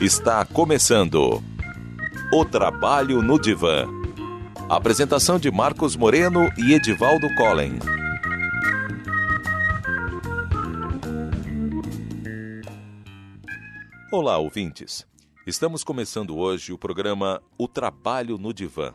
Está começando o Trabalho no Divã. Apresentação de Marcos Moreno e Edivaldo Collen. Olá, ouvintes. Estamos começando hoje o programa O Trabalho no Divã.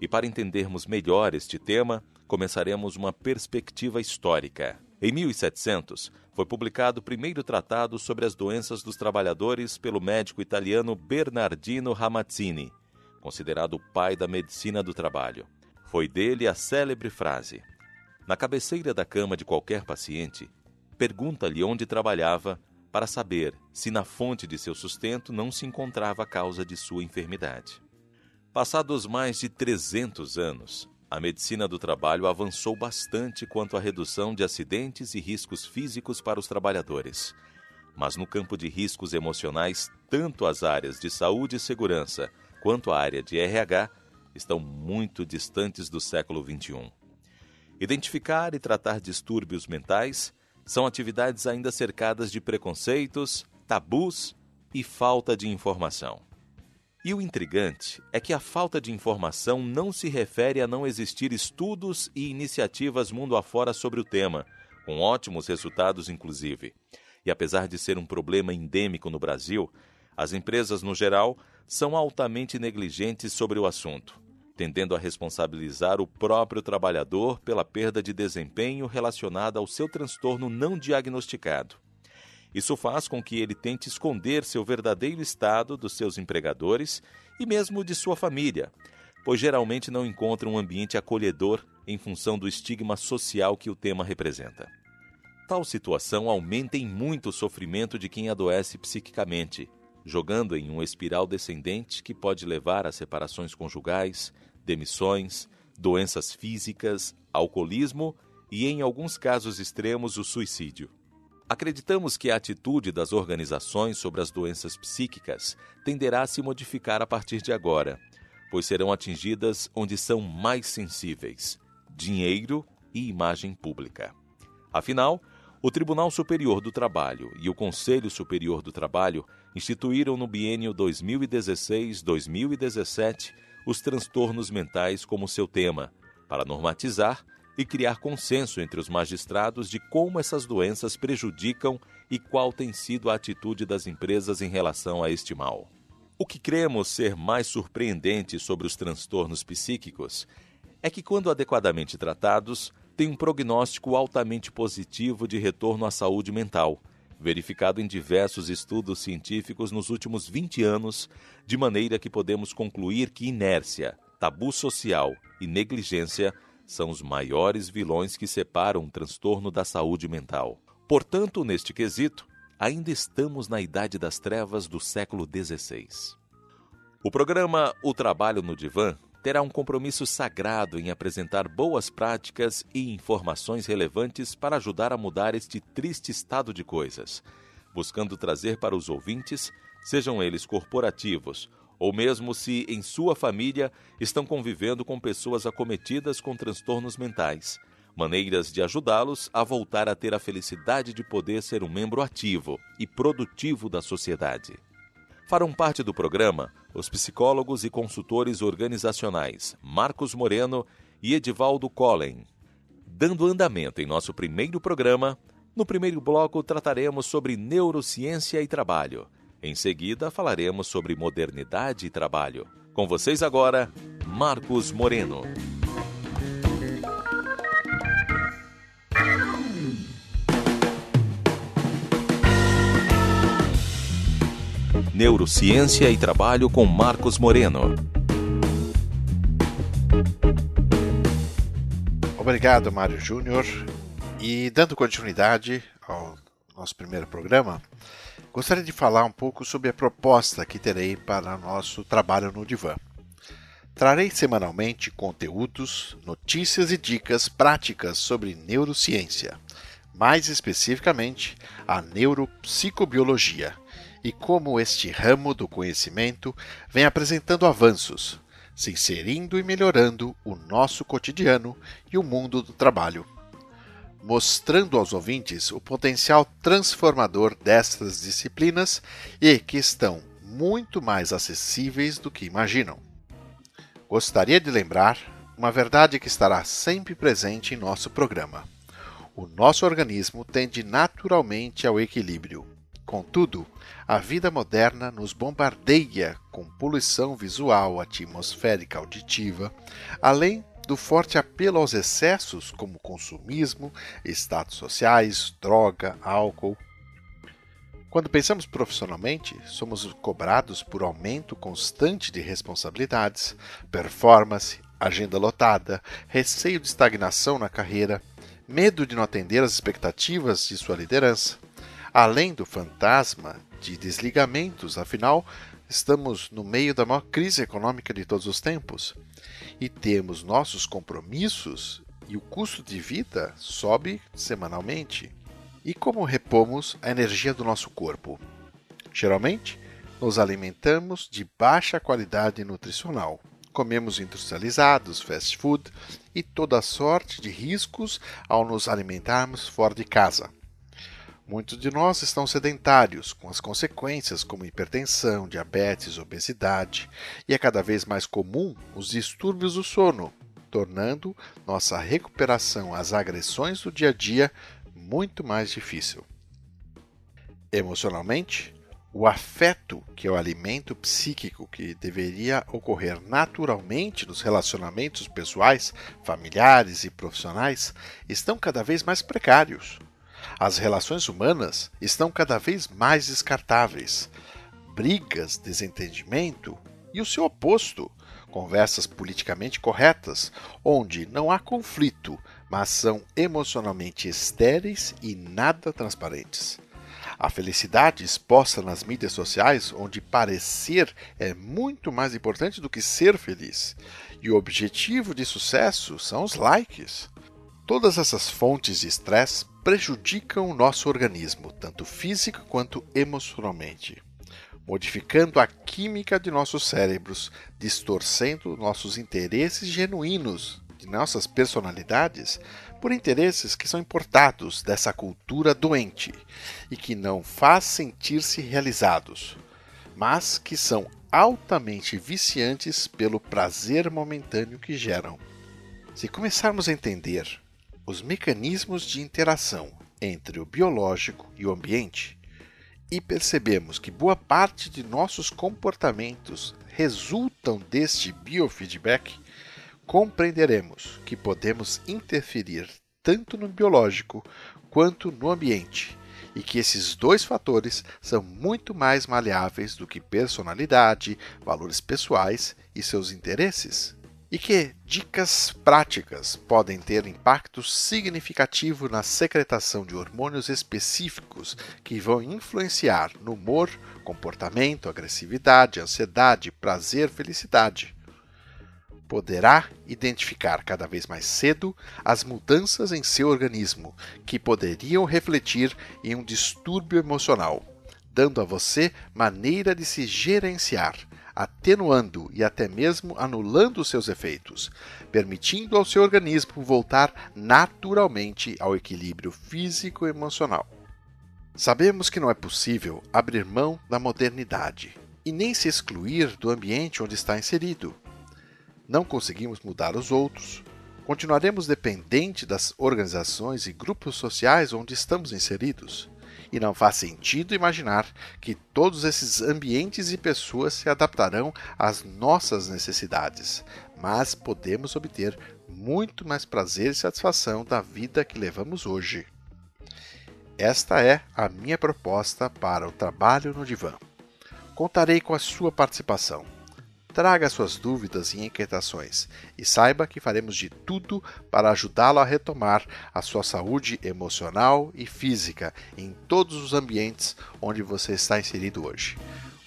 E para entendermos melhor este tema, começaremos uma perspectiva histórica. Em 1700, foi publicado o primeiro tratado sobre as doenças dos trabalhadores pelo médico italiano Bernardino Ramazzini, considerado o pai da medicina do trabalho. Foi dele a célebre frase: Na cabeceira da cama de qualquer paciente, pergunta-lhe onde trabalhava para saber se na fonte de seu sustento não se encontrava a causa de sua enfermidade. Passados mais de 300 anos, a medicina do trabalho avançou bastante quanto à redução de acidentes e riscos físicos para os trabalhadores. Mas no campo de riscos emocionais, tanto as áreas de saúde e segurança quanto a área de RH estão muito distantes do século XXI. Identificar e tratar distúrbios mentais são atividades ainda cercadas de preconceitos, tabus e falta de informação. E o intrigante é que a falta de informação não se refere a não existir estudos e iniciativas mundo afora sobre o tema, com ótimos resultados, inclusive. E apesar de ser um problema endêmico no Brasil, as empresas, no geral, são altamente negligentes sobre o assunto, tendendo a responsabilizar o próprio trabalhador pela perda de desempenho relacionada ao seu transtorno não diagnosticado. Isso faz com que ele tente esconder seu verdadeiro estado dos seus empregadores e mesmo de sua família, pois geralmente não encontra um ambiente acolhedor em função do estigma social que o tema representa. Tal situação aumenta em muito o sofrimento de quem adoece psiquicamente, jogando em uma espiral descendente que pode levar a separações conjugais, demissões, doenças físicas, alcoolismo e, em alguns casos extremos, o suicídio. Acreditamos que a atitude das organizações sobre as doenças psíquicas tenderá a se modificar a partir de agora, pois serão atingidas onde são mais sensíveis: dinheiro e imagem pública. Afinal, o Tribunal Superior do Trabalho e o Conselho Superior do Trabalho instituíram no biênio 2016-2017 os transtornos mentais como seu tema, para normatizar e criar consenso entre os magistrados de como essas doenças prejudicam e qual tem sido a atitude das empresas em relação a este mal. O que cremos ser mais surpreendente sobre os transtornos psíquicos é que, quando adequadamente tratados, têm um prognóstico altamente positivo de retorno à saúde mental, verificado em diversos estudos científicos nos últimos 20 anos, de maneira que podemos concluir que inércia, tabu social e negligência são os maiores vilões que separam o transtorno da saúde mental. Portanto, neste quesito, ainda estamos na idade das trevas do século XVI. O programa O Trabalho no Divã terá um compromisso sagrado em apresentar boas práticas e informações relevantes para ajudar a mudar este triste estado de coisas, buscando trazer para os ouvintes, sejam eles corporativos ou mesmo se em sua família estão convivendo com pessoas acometidas com transtornos mentais, maneiras de ajudá-los a voltar a ter a felicidade de poder ser um membro ativo e produtivo da sociedade. Farão parte do programa os psicólogos e consultores organizacionais Marcos Moreno e Edivaldo Collen. Dando andamento em nosso primeiro programa, no primeiro bloco trataremos sobre neurociência e trabalho em seguida, falaremos sobre modernidade e trabalho. Com vocês agora, Marcos Moreno. Neurociência e Trabalho com Marcos Moreno. Obrigado, Mário Júnior. E dando continuidade ao nosso primeiro programa, gostaria de falar um pouco sobre a proposta que terei para nosso trabalho no Divã. Trarei semanalmente conteúdos, notícias e dicas práticas sobre neurociência, mais especificamente a neuropsicobiologia, e como este ramo do conhecimento vem apresentando avanços, se inserindo e melhorando o nosso cotidiano e o mundo do trabalho, mostrando aos ouvintes o potencial transformador destas disciplinas e que estão muito mais acessíveis do que imaginam. Gostaria de lembrar uma verdade que estará sempre presente em nosso programa. O nosso organismo tende naturalmente ao equilíbrio. Contudo, a vida moderna nos bombardeia com poluição visual, atmosférica, auditiva, além do forte apelo aos excessos como consumismo, status sociais, droga, álcool. Quando pensamos profissionalmente, somos cobrados por aumento constante de responsabilidades, performance, agenda lotada, receio de estagnação na carreira, medo de não atender às expectativas de sua liderança, além do fantasma de desligamentos, afinal, estamos no meio da maior crise econômica de todos os tempos e temos nossos compromissos e o custo de vida sobe semanalmente. E como repomos a energia do nosso corpo? Geralmente, nos alimentamos de baixa qualidade nutricional. Comemos industrializados, fast food e toda sorte de riscos ao nos alimentarmos fora de casa. Muitos de nós estão sedentários, com as consequências como hipertensão, diabetes, obesidade, e é cada vez mais comum os distúrbios do sono, tornando nossa recuperação às agressões do dia a dia muito mais difícil. Emocionalmente, o afeto, que é o alimento psíquico que deveria ocorrer naturalmente nos relacionamentos pessoais, familiares e profissionais, estão cada vez mais precários. As relações humanas estão cada vez mais descartáveis. Brigas, desentendimento e o seu oposto, conversas politicamente corretas, onde não há conflito, mas são emocionalmente estéreis e nada transparentes. A felicidade exposta nas mídias sociais, onde parecer é muito mais importante do que ser feliz. E o objetivo de sucesso são os likes. Todas essas fontes de estresse prejudicam o nosso organismo, tanto físico quanto emocionalmente, modificando a química de nossos cérebros, distorcendo nossos interesses genuínos de nossas personalidades por interesses que são importados dessa cultura doente e que não faz sentir-se realizados, mas que são altamente viciantes pelo prazer momentâneo que geram. Se começarmos a entender os mecanismos de interação entre o biológico e o ambiente e percebemos que boa parte de nossos comportamentos resultam deste biofeedback, compreenderemos que podemos interferir tanto no biológico quanto no ambiente e que esses dois fatores são muito mais maleáveis do que personalidade, valores pessoais e seus interesses e que dicas práticas podem ter impacto significativo na secretação de hormônios específicos que vão influenciar no humor, comportamento, agressividade, ansiedade, prazer, felicidade. Poderá identificar cada vez mais cedo as mudanças em seu organismo que poderiam refletir em um distúrbio emocional, dando a você maneira de se gerenciar atenuando e até mesmo anulando seus efeitos, permitindo ao seu organismo voltar naturalmente ao equilíbrio físico e emocional. Sabemos que não é possível abrir mão da modernidade e nem se excluir do ambiente onde está inserido. Não conseguimos mudar os outros. Continuaremos dependentes das organizações e grupos sociais onde estamos inseridos e não faz sentido imaginar que todos esses ambientes e pessoas se adaptarão às nossas necessidades, mas podemos obter muito mais prazer e satisfação da vida que levamos hoje. Esta é a minha proposta para o trabalho no divã. Contarei com a sua participação. Traga suas dúvidas e inquietações e saiba que faremos de tudo para ajudá-lo a retomar a sua saúde emocional e física em todos os ambientes onde você está inserido hoje.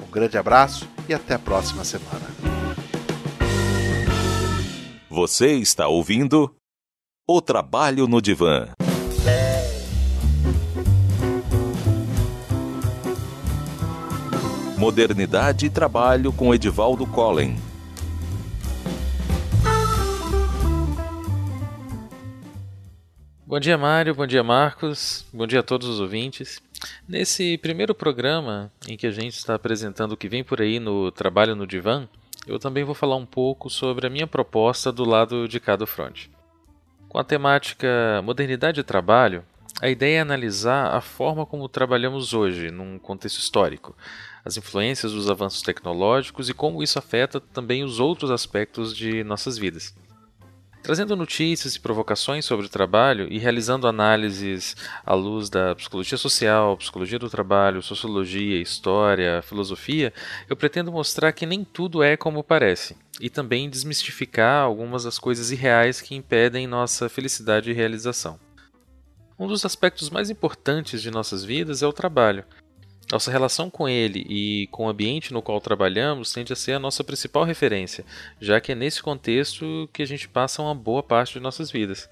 Um grande abraço e até a próxima semana. Você está ouvindo O Trabalho no Divã. Modernidade e Trabalho com Edivaldo Collen. Bom dia, Mário. Bom dia, Marcos. Bom dia a todos os ouvintes. Nesse primeiro programa, em que a gente está apresentando o que vem por aí no Trabalho no Divã, eu também vou falar um pouco sobre a minha proposta do lado de cada front. Com a temática Modernidade e Trabalho, a ideia é analisar a forma como trabalhamos hoje, num contexto histórico, as influências dos avanços tecnológicos e como isso afeta também os outros aspectos de nossas vidas. Trazendo notícias e provocações sobre o trabalho e realizando análises à luz da psicologia social, psicologia do trabalho, sociologia, história, filosofia, eu pretendo mostrar que nem tudo é como parece e também desmistificar algumas das coisas irreais que impedem nossa felicidade e realização. Um dos aspectos mais importantes de nossas vidas é o trabalho, nossa relação com ele e com o ambiente no qual trabalhamos tende a ser a nossa principal referência, já que é nesse contexto que a gente passa uma boa parte de nossas vidas.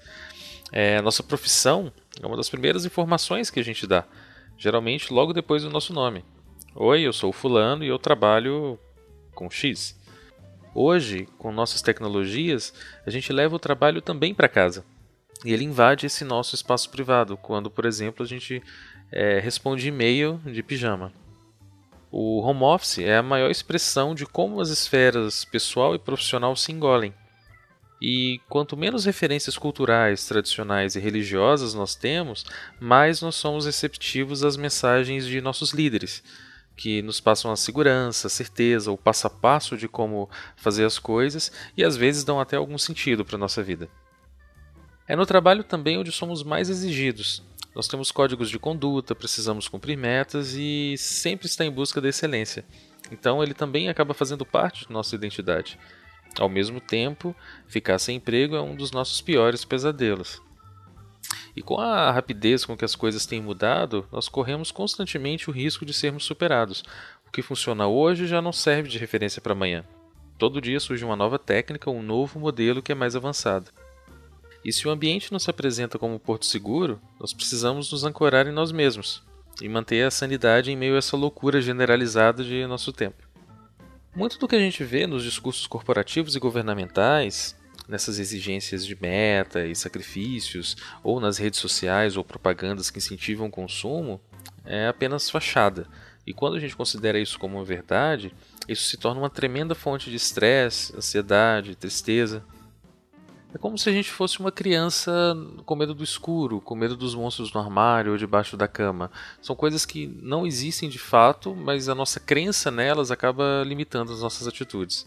É, nossa profissão é uma das primeiras informações que a gente dá, geralmente logo depois do nosso nome. Oi, eu sou Fulano e eu trabalho com X. Hoje, com nossas tecnologias, a gente leva o trabalho também para casa. E ele invade esse nosso espaço privado, quando, por exemplo, a gente é, responde e-mail de pijama. O home office é a maior expressão de como as esferas pessoal e profissional se engolem. E quanto menos referências culturais, tradicionais e religiosas nós temos, mais nós somos receptivos às mensagens de nossos líderes, que nos passam a segurança, a certeza, o passo a passo de como fazer as coisas e às vezes dão até algum sentido para a nossa vida. É no trabalho também onde somos mais exigidos, nós temos códigos de conduta, precisamos cumprir metas e sempre está em busca da excelência. Então ele também acaba fazendo parte da nossa identidade. Ao mesmo tempo, ficar sem emprego é um dos nossos piores pesadelos. E com a rapidez com que as coisas têm mudado, nós corremos constantemente o risco de sermos superados. O que funciona hoje já não serve de referência para amanhã. Todo dia surge uma nova técnica, um novo modelo que é mais avançado. E se o ambiente nos apresenta como um porto seguro, nós precisamos nos ancorar em nós mesmos e manter a sanidade em meio a essa loucura generalizada de nosso tempo. Muito do que a gente vê nos discursos corporativos e governamentais, nessas exigências de meta e sacrifícios, ou nas redes sociais ou propagandas que incentivam o consumo, é apenas fachada. E quando a gente considera isso como uma verdade, isso se torna uma tremenda fonte de estresse, ansiedade, tristeza. É como se a gente fosse uma criança com medo do escuro, com medo dos monstros no armário ou debaixo da cama. São coisas que não existem de fato, mas a nossa crença nelas acaba limitando as nossas atitudes.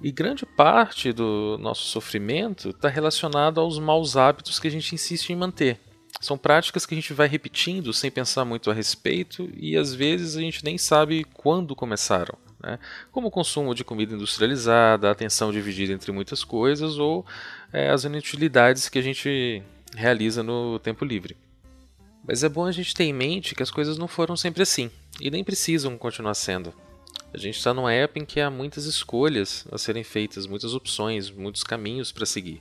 E grande parte do nosso sofrimento está relacionado aos maus hábitos que a gente insiste em manter. São práticas que a gente vai repetindo sem pensar muito a respeito e às vezes a gente nem sabe quando começaram né? como o consumo de comida industrializada, a atenção dividida entre muitas coisas ou é, as inutilidades que a gente realiza no tempo livre. Mas é bom a gente ter em mente que as coisas não foram sempre assim e nem precisam continuar sendo. A gente está numa época em que há muitas escolhas a serem feitas, muitas opções, muitos caminhos para seguir.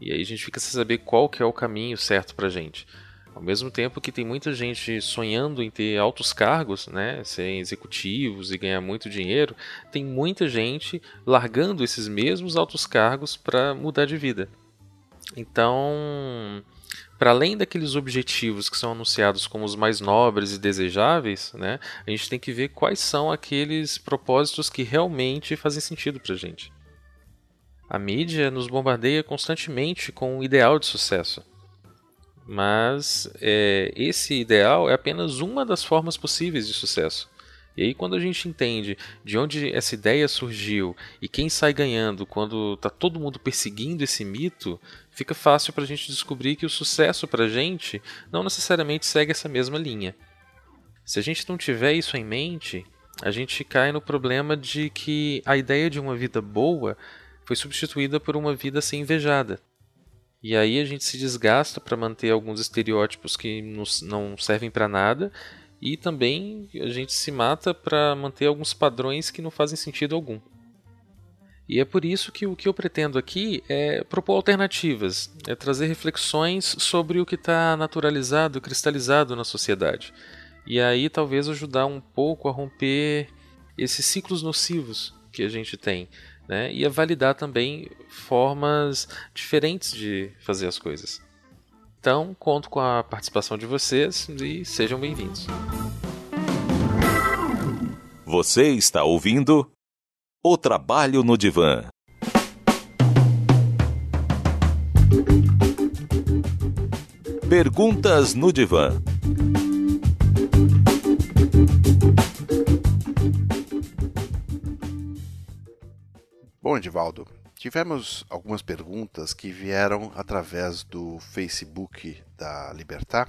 E aí a gente fica sem saber qual que é o caminho certo para a gente. Ao mesmo tempo que tem muita gente sonhando em ter altos cargos, né, serem executivos e ganhar muito dinheiro, tem muita gente largando esses mesmos altos cargos para mudar de vida. Então, para além daqueles objetivos que são anunciados como os mais nobres e desejáveis, né, a gente tem que ver quais são aqueles propósitos que realmente fazem sentido para a gente. A mídia nos bombardeia constantemente com o ideal de sucesso. Mas é, esse ideal é apenas uma das formas possíveis de sucesso. E aí, quando a gente entende de onde essa ideia surgiu e quem sai ganhando quando está todo mundo perseguindo esse mito, fica fácil para a gente descobrir que o sucesso para a gente não necessariamente segue essa mesma linha. Se a gente não tiver isso em mente, a gente cai no problema de que a ideia de uma vida boa foi substituída por uma vida sem invejada. E aí a gente se desgasta para manter alguns estereótipos que nos, não servem para nada e também a gente se mata para manter alguns padrões que não fazem sentido algum. E é por isso que o que eu pretendo aqui é propor alternativas, é trazer reflexões sobre o que está naturalizado, cristalizado na sociedade. e aí talvez ajudar um pouco a romper esses ciclos nocivos que a gente tem. Né? E a validar também formas diferentes de fazer as coisas. Então, conto com a participação de vocês e sejam bem-vindos. Você está ouvindo O Trabalho no Divã. Perguntas no Divã. Bom, Edivaldo, tivemos algumas perguntas que vieram através do Facebook da Libertar.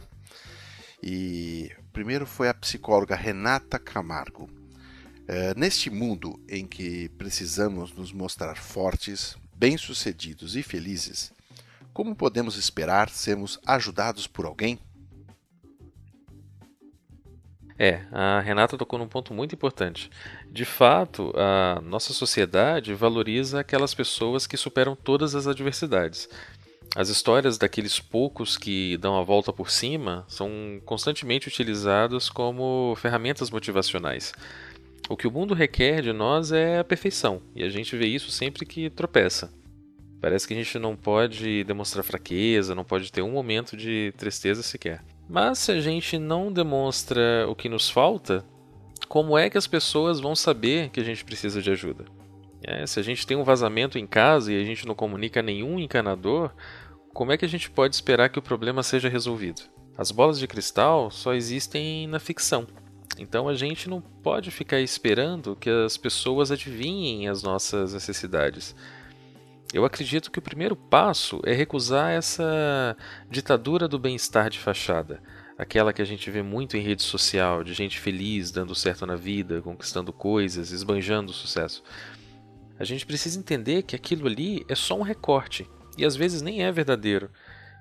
E primeiro foi a psicóloga Renata Camargo. É, neste mundo em que precisamos nos mostrar fortes, bem-sucedidos e felizes, como podemos esperar sermos ajudados por alguém? É, a Renata tocou num ponto muito importante. De fato, a nossa sociedade valoriza aquelas pessoas que superam todas as adversidades. As histórias daqueles poucos que dão a volta por cima são constantemente utilizadas como ferramentas motivacionais. O que o mundo requer de nós é a perfeição, e a gente vê isso sempre que tropeça. Parece que a gente não pode demonstrar fraqueza, não pode ter um momento de tristeza sequer. Mas se a gente não demonstra o que nos falta, como é que as pessoas vão saber que a gente precisa de ajuda? É, se a gente tem um vazamento em casa e a gente não comunica nenhum encanador, como é que a gente pode esperar que o problema seja resolvido? As bolas de cristal só existem na ficção. Então a gente não pode ficar esperando que as pessoas adivinhem as nossas necessidades. Eu acredito que o primeiro passo é recusar essa ditadura do bem-estar de fachada, aquela que a gente vê muito em rede social, de gente feliz, dando certo na vida, conquistando coisas, esbanjando sucesso. A gente precisa entender que aquilo ali é só um recorte e às vezes nem é verdadeiro.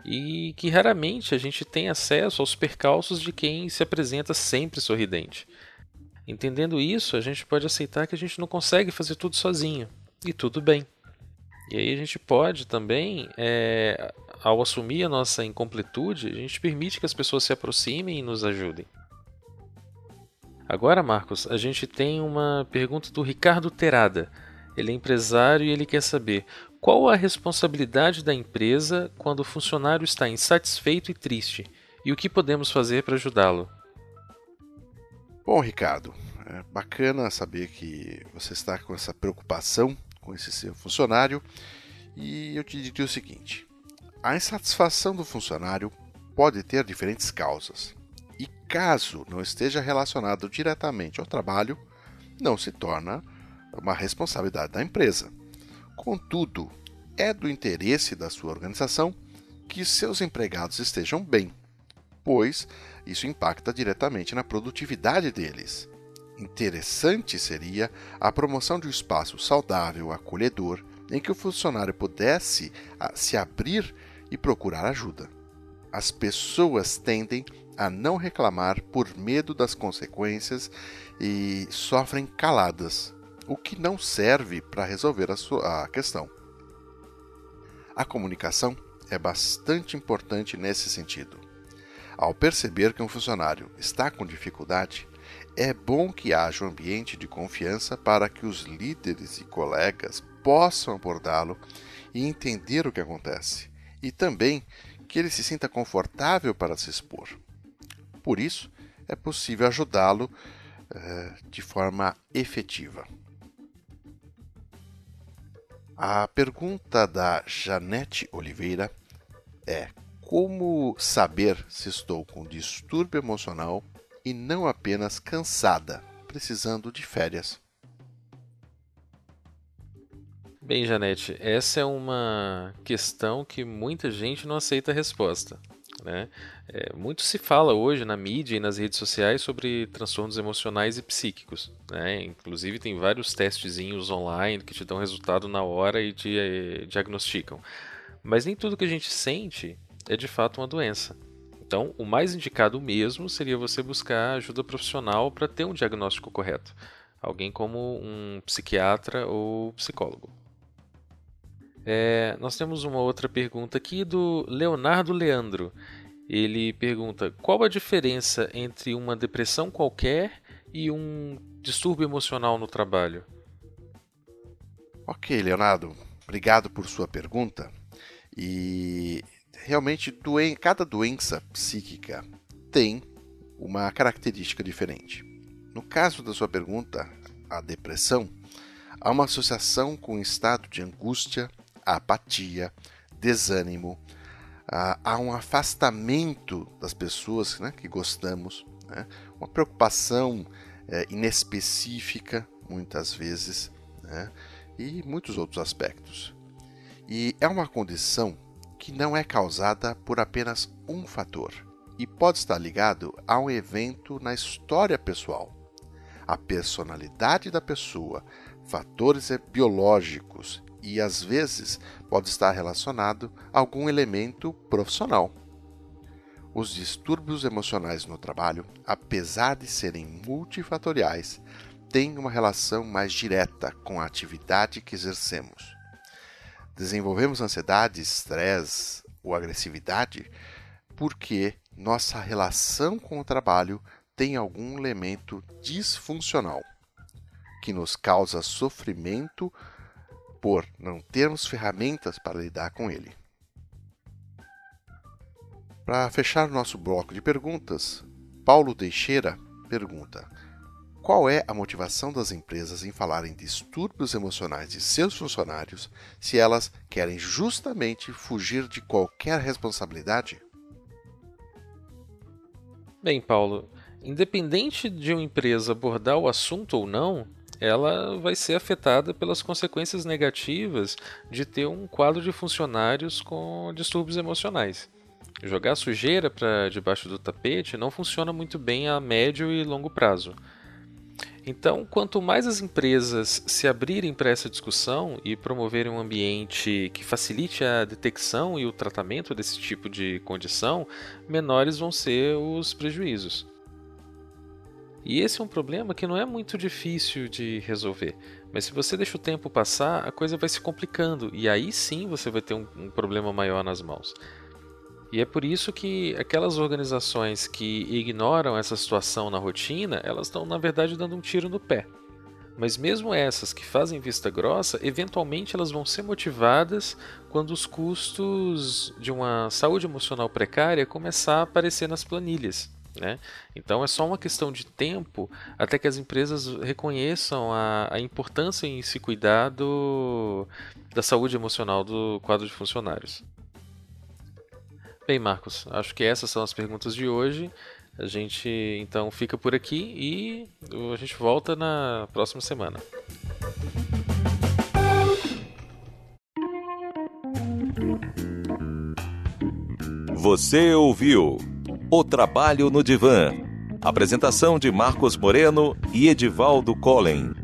E que raramente a gente tem acesso aos percalços de quem se apresenta sempre sorridente. Entendendo isso, a gente pode aceitar que a gente não consegue fazer tudo sozinho. E tudo bem. E aí a gente pode também, é, ao assumir a nossa incompletude, a gente permite que as pessoas se aproximem e nos ajudem. Agora, Marcos, a gente tem uma pergunta do Ricardo Terada. Ele é empresário e ele quer saber qual a responsabilidade da empresa quando o funcionário está insatisfeito e triste e o que podemos fazer para ajudá-lo. Bom, Ricardo, é bacana saber que você está com essa preocupação com esse seu funcionário. E eu te diria o seguinte: a insatisfação do funcionário pode ter diferentes causas. E caso não esteja relacionado diretamente ao trabalho, não se torna uma responsabilidade da empresa. Contudo, é do interesse da sua organização que seus empregados estejam bem, pois isso impacta diretamente na produtividade deles. Interessante seria a promoção de um espaço saudável, acolhedor, em que o funcionário pudesse ah, se abrir e procurar ajuda. As pessoas tendem a não reclamar por medo das consequências e sofrem caladas, o que não serve para resolver a, sua, a questão. A comunicação é bastante importante nesse sentido. Ao perceber que um funcionário está com dificuldade, é bom que haja um ambiente de confiança para que os líderes e colegas possam abordá-lo e entender o que acontece, e também que ele se sinta confortável para se expor. Por isso, é possível ajudá-lo uh, de forma efetiva. A pergunta da Janete Oliveira é: como saber se estou com distúrbio emocional e não apenas cansada, precisando de férias. Bem, Janete, essa é uma questão que muita gente não aceita a resposta. Né? É, muito se fala hoje na mídia e nas redes sociais sobre transtornos emocionais e psíquicos. Né? Inclusive, tem vários testezinhos online que te dão resultado na hora e te eh, diagnosticam. Mas nem tudo que a gente sente é de fato uma doença. Então, o mais indicado mesmo seria você buscar ajuda profissional para ter um diagnóstico correto. Alguém como um psiquiatra ou psicólogo. É, nós temos uma outra pergunta aqui do Leonardo Leandro. Ele pergunta: qual a diferença entre uma depressão qualquer e um distúrbio emocional no trabalho? Ok, Leonardo, obrigado por sua pergunta. E realmente, doen cada doença psíquica tem uma característica diferente. No caso da sua pergunta, a depressão, há uma associação com o estado de angústia, apatia, desânimo, há um afastamento das pessoas né, que gostamos, né, uma preocupação é, inespecífica, muitas vezes, né, e muitos outros aspectos. E é uma condição que não é causada por apenas um fator e pode estar ligado a um evento na história pessoal. A personalidade da pessoa, fatores biológicos e às vezes pode estar relacionado a algum elemento profissional. Os distúrbios emocionais no trabalho, apesar de serem multifatoriais, têm uma relação mais direta com a atividade que exercemos. Desenvolvemos ansiedade, estresse ou agressividade porque nossa relação com o trabalho tem algum elemento disfuncional que nos causa sofrimento por não termos ferramentas para lidar com ele. Para fechar nosso bloco de perguntas, Paulo Teixeira pergunta: Qual é a motivação das empresas em falar em distúrbios emocionais de seus funcionários se elas querem justamente fugir de qualquer responsabilidade? Bem, Paulo, independente de uma empresa abordar o assunto ou não, ela vai ser afetada pelas consequências negativas de ter um quadro de funcionários com distúrbios emocionais. Jogar sujeira para debaixo do tapete não funciona muito bem a médio e longo prazo. Então, quanto mais as empresas se abrirem para essa discussão e promoverem um ambiente que facilite a detecção e o tratamento desse tipo de condição, menores vão ser os prejuízos. E esse é um problema que não é muito difícil de resolver. Mas se você deixa o tempo passar, a coisa vai se complicando. E aí sim você vai ter um, um problema maior nas mãos. E é por isso que aquelas organizações que ignoram essa situação na rotina, elas estão na verdade dando um tiro no pé. Mas mesmo essas que fazem vista grossa, eventualmente elas vão ser motivadas quando os custos de uma saúde emocional precária começar a aparecer nas planilhas. Né? Então é só uma questão de tempo até que as empresas reconheçam a, a importância em se cuidar do, da saúde emocional do quadro de funcionários. Bem, Marcos, acho que essas são as perguntas de hoje. A gente então fica por aqui e a gente volta na próxima semana. Você ouviu o Trabalho no Divã. Apresentação de Marcos Moreno e Edivaldo Collen.